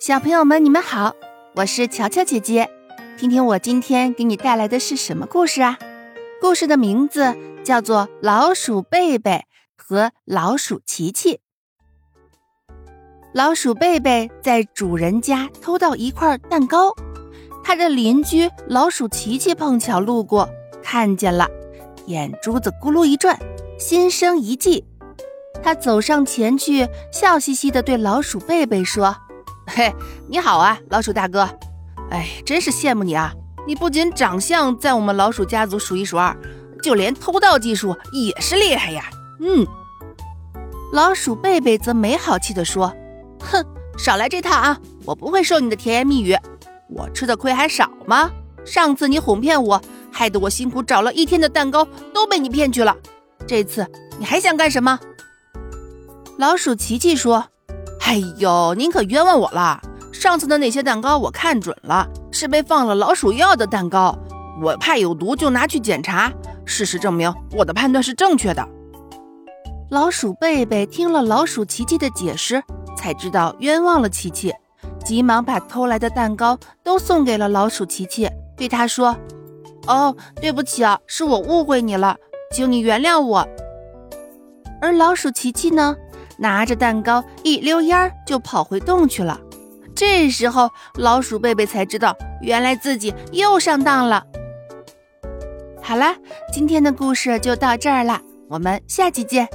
小朋友们，你们好，我是乔乔姐姐。听听我今天给你带来的是什么故事啊？故事的名字叫做《老鼠贝贝和老鼠琪琪》。老鼠贝贝在主人家偷到一块蛋糕，他的邻居老鼠琪琪碰巧路过，看见了，眼珠子咕噜一转，心生一计。他走上前去，笑嘻嘻地对老鼠贝贝说。嘿，你好啊，老鼠大哥！哎，真是羡慕你啊！你不仅长相在我们老鼠家族数一数二，就连偷盗技术也是厉害呀！嗯，老鼠贝贝则没好气地说：“哼，少来这套啊！我不会受你的甜言蜜语，我吃的亏还少吗？上次你哄骗我，害得我辛苦找了一天的蛋糕都被你骗去了，这次你还想干什么？”老鼠琪琪说。哎呦，您可冤枉我了！上次的那些蛋糕我看准了，是被放了老鼠药的蛋糕，我怕有毒就拿去检查，事实证明我的判断是正确的。老鼠贝贝听了老鼠琪琪的解释，才知道冤枉了琪琪，急忙把偷来的蛋糕都送给了老鼠琪琪，对他说：“哦，对不起啊，是我误会你了，请你原谅我。”而老鼠琪琪呢？拿着蛋糕一溜烟儿就跑回洞去了。这时候，老鼠贝贝才知道，原来自己又上当了。好啦，今天的故事就到这儿了，我们下期见。